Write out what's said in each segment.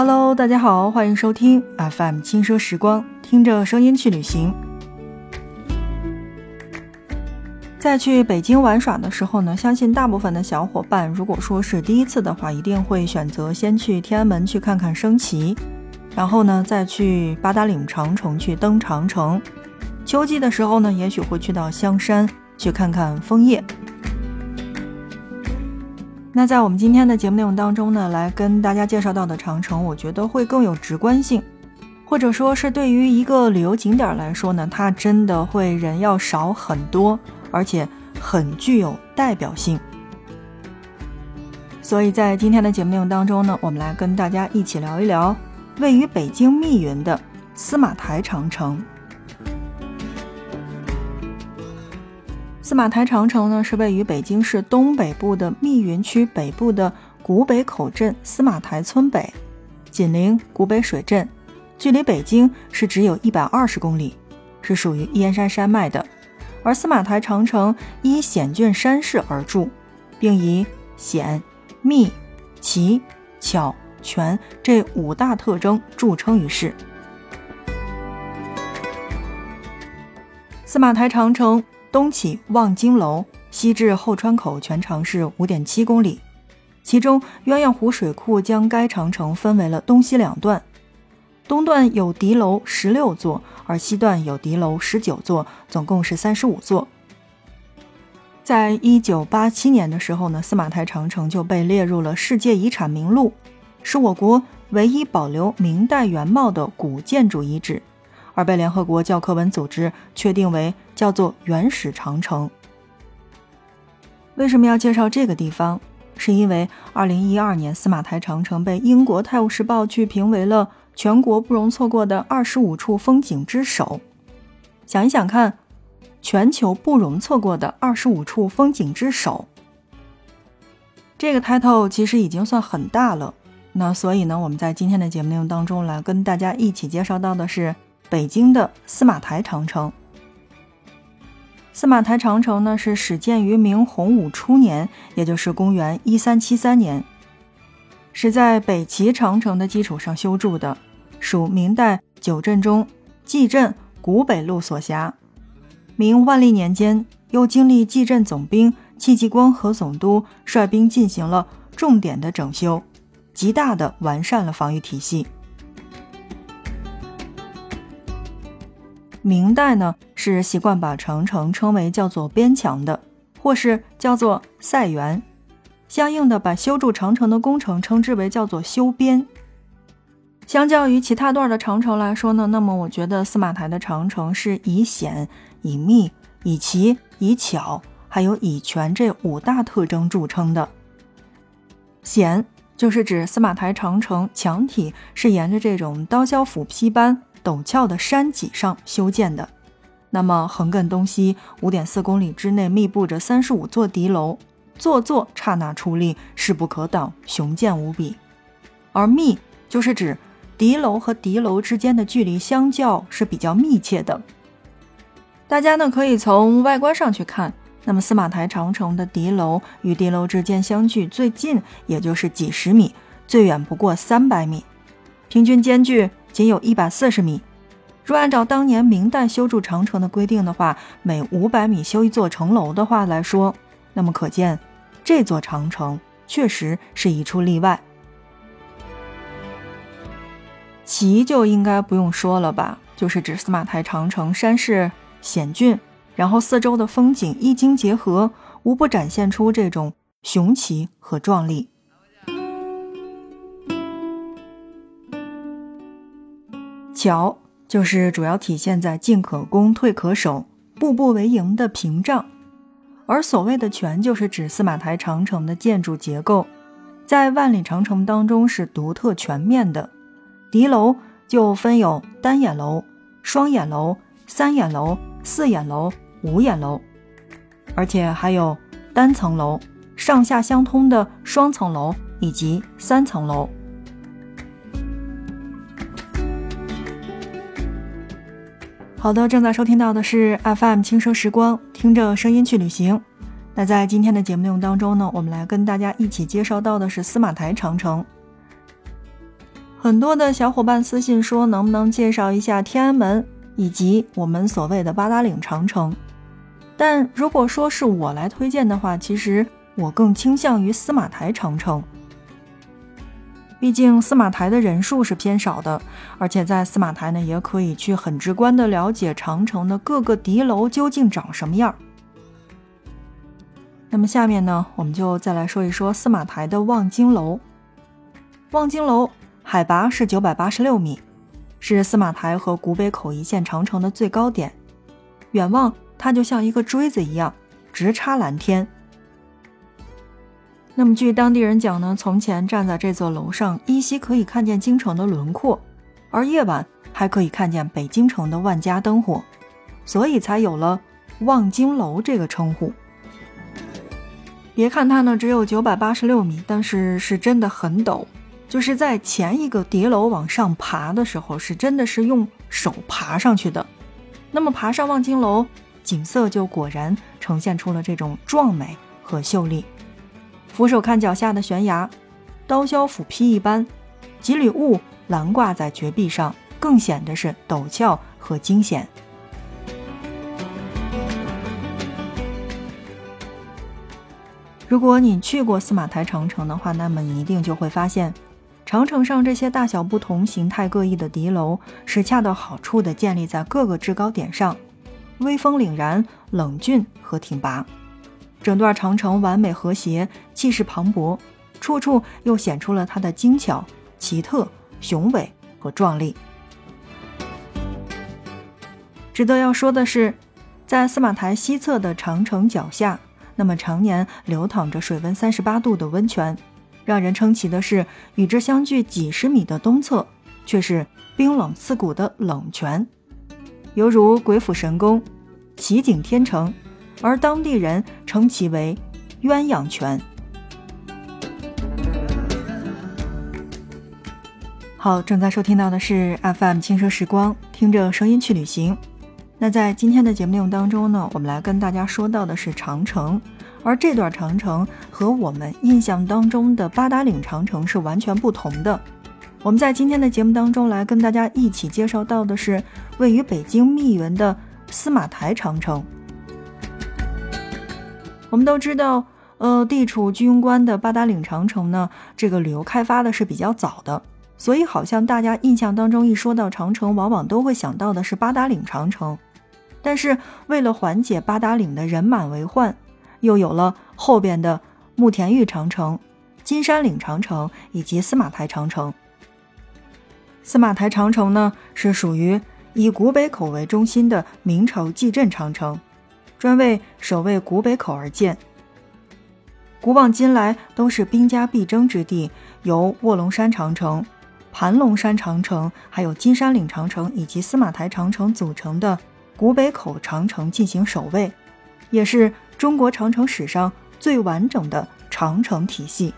Hello，大家好，欢迎收听 FM 轻奢时光，听着声音去旅行。在去北京玩耍的时候呢，相信大部分的小伙伴，如果说是第一次的话，一定会选择先去天安门去看看升旗，然后呢再去八达岭长城去登长城。秋季的时候呢，也许会去到香山去看看枫叶。那在我们今天的节目内容当中呢，来跟大家介绍到的长城，我觉得会更有直观性，或者说是对于一个旅游景点来说呢，它真的会人要少很多，而且很具有代表性。所以在今天的节目内容当中呢，我们来跟大家一起聊一聊位于北京密云的司马台长城。司马台长城呢，是位于北京市东北部的密云区北部的古北口镇司马台村北，紧邻古北水镇，距离北京是只有一百二十公里，是属于燕山山脉的。而司马台长城依险峻山势而筑，并以险、密、奇、巧、全这五大特征著称于世。司马台长城。东起望京楼，西至后川口，全长是五点七公里。其中鸳鸯湖水库将该长城分为了东西两段，东段有敌楼十六座，而西段有敌楼十九座，总共是三十五座。在一九八七年的时候呢，司马台长城就被列入了世界遗产名录，是我国唯一保留明代原貌的古建筑遗址。而被联合国教科文组织确定为叫做原始长城。为什么要介绍这个地方？是因为2012年司马台长城被英国《泰晤士报》去评为了全国不容错过的25处风景之首。想一想看，全球不容错过的25处风景之首，这个 title 其实已经算很大了。那所以呢，我们在今天的节目内容当中来跟大家一起介绍到的是。北京的司马台长城。司马台长城呢，是始建于明洪武初年，也就是公元一三七三年，是在北齐长城的基础上修筑的，属明代九镇中蓟镇古北路所辖。明万历年间，又经历蓟镇总兵戚继光和总督率兵进行了重点的整修，极大的完善了防御体系。明代呢是习惯把长城称为叫做边墙的，或是叫做塞垣，相应的把修筑长城的工程称之为叫做修边。相较于其他段的长城来说呢，那么我觉得司马台的长城是以险、以密、以奇、以巧，还有以全这五大特征著称的。险就是指司马台长城墙体是沿着这种刀削斧劈般。陡峭的山脊上修建的，那么横亘东西五点四公里之内密布着三十五座敌楼，座座刹那矗立，势不可挡，雄健无比。而密就是指敌楼和敌楼之间的距离相较是比较密切的。大家呢可以从外观上去看，那么司马台长城的敌楼与敌楼之间相距最近也就是几十米，最远不过三百米，平均间距。仅有一百四十米。若按照当年明代修筑长城的规定的话，每五百米修一座城楼的话来说，那么可见这座长城确实是一处例外。奇就应该不用说了吧，就是指司马台长城山势险峻，然后四周的风景一经结合，无不展现出这种雄奇和壮丽。桥就是主要体现在进可攻，退可守，步步为营的屏障，而所谓的全就是指司马台长城的建筑结构，在万里长城当中是独特全面的。敌楼就分有单眼楼、双眼楼、三眼楼、四眼楼、五眼楼，而且还有单层楼、上下相通的双层楼以及三层楼。好的，正在收听到的是 FM 轻声时光，听着声音去旅行。那在今天的节目内容当中呢，我们来跟大家一起介绍到的是司马台长城。很多的小伙伴私信说，能不能介绍一下天安门以及我们所谓的八达岭长城？但如果说是我来推荐的话，其实我更倾向于司马台长城。毕竟司马台的人数是偏少的，而且在司马台呢，也可以去很直观的了解长城的各个敌楼究竟长什么样。那么下面呢，我们就再来说一说司马台的望京楼。望京楼。海拔是九百八十六米，是司马台和古北口一线长城的最高点。远望，它就像一个锥子一样，直插蓝天。那么，据当地人讲呢，从前站在这座楼上，依稀可以看见京城的轮廓，而夜晚还可以看见北京城的万家灯火，所以才有了望京楼这个称呼。别看它呢只有九百八十六米，但是是真的很陡。就是在前一个叠楼往上爬的时候，是真的是用手爬上去的。那么爬上望京楼，景色就果然呈现出了这种壮美和秀丽。俯首看脚下的悬崖，刀削斧劈一般，几缕雾拦挂在绝壁上，更显得是陡峭和惊险。如果你去过司马台长城的话，那么你一定就会发现。长城上这些大小不同、形态各异的敌楼，是恰到好处地建立在各个制高点上，威风凛然、冷峻和挺拔。整段长城完美和谐，气势磅礴，处处又显出了它的精巧、奇特、雄伟和壮丽。值得要说的是，在司马台西侧的长城脚下，那么常年流淌着水温三十八度的温泉。让人称奇的是，与之相距几十米的东侧，却是冰冷刺骨的冷泉，犹如鬼斧神工，奇景天成，而当地人称其为鸳鸯泉。好，正在收听到的是 FM 轻奢时光，听着声音去旅行。那在今天的节目内容当中呢，我们来跟大家说到的是长城。而这段长城和我们印象当中的八达岭长城是完全不同的。我们在今天的节目当中来跟大家一起介绍到的是位于北京密云的司马台长城。我们都知道，呃，地处居庸关的八达岭长城呢，这个旅游开发的是比较早的，所以好像大家印象当中一说到长城，往往都会想到的是八达岭长城。但是为了缓解八达岭的人满为患。又有了后边的慕田峪长城、金山岭长城以及司马台长城。司马台长城呢，是属于以古北口为中心的明朝蓟镇长城，专为守卫古北口而建。古往今来都是兵家必争之地，由卧龙山长城、盘龙山长城、还有金山岭长城以及司马台长城组成的古北口长城进行守卫，也是。中国长城史上最完整的长城体系，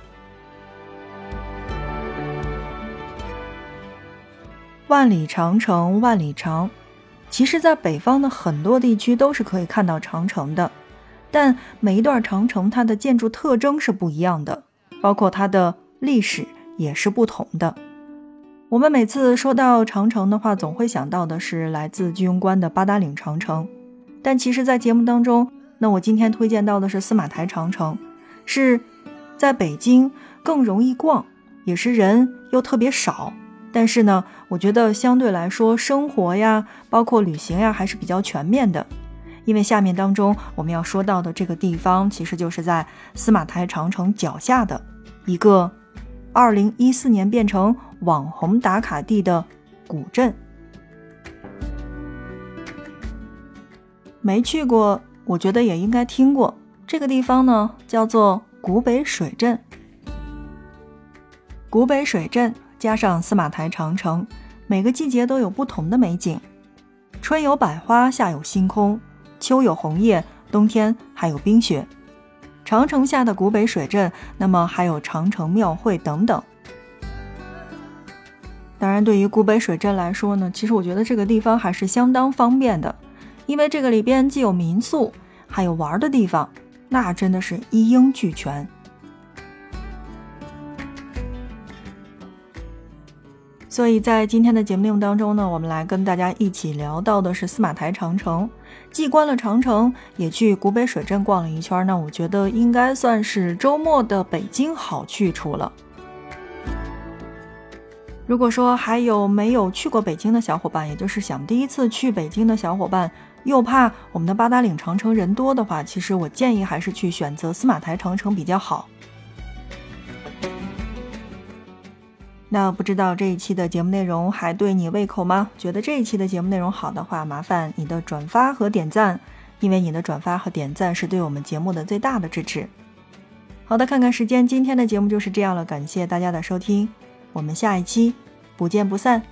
万里长城万里长。其实，在北方的很多地区都是可以看到长城的，但每一段长城它的建筑特征是不一样的，包括它的历史也是不同的。我们每次说到长城的话，总会想到的是来自居庸关的八达岭长城，但其实，在节目当中。那我今天推荐到的是司马台长城，是在北京更容易逛，也是人又特别少。但是呢，我觉得相对来说生活呀，包括旅行呀，还是比较全面的。因为下面当中我们要说到的这个地方，其实就是在司马台长城脚下的一个2014年变成网红打卡地的古镇。没去过。我觉得也应该听过这个地方呢，叫做古北水镇。古北水镇加上司马台长城，每个季节都有不同的美景。春有百花，夏有星空，秋有红叶，冬天还有冰雪。长城下的古北水镇，那么还有长城庙会等等。当然，对于古北水镇来说呢，其实我觉得这个地方还是相当方便的。因为这个里边既有民宿，还有玩的地方，那真的是一应俱全。所以在今天的节目内容当中呢，我们来跟大家一起聊到的是司马台长城。既观了长城，也去古北水镇逛了一圈，那我觉得应该算是周末的北京好去处了。如果说还有没有去过北京的小伙伴，也就是想第一次去北京的小伙伴，又怕我们的八达岭长城人多的话，其实我建议还是去选择司马台长城比较好。那不知道这一期的节目内容还对你胃口吗？觉得这一期的节目内容好的话，麻烦你的转发和点赞，因为你的转发和点赞是对我们节目的最大的支持。好的，看看时间，今天的节目就是这样了，感谢大家的收听，我们下一期不见不散。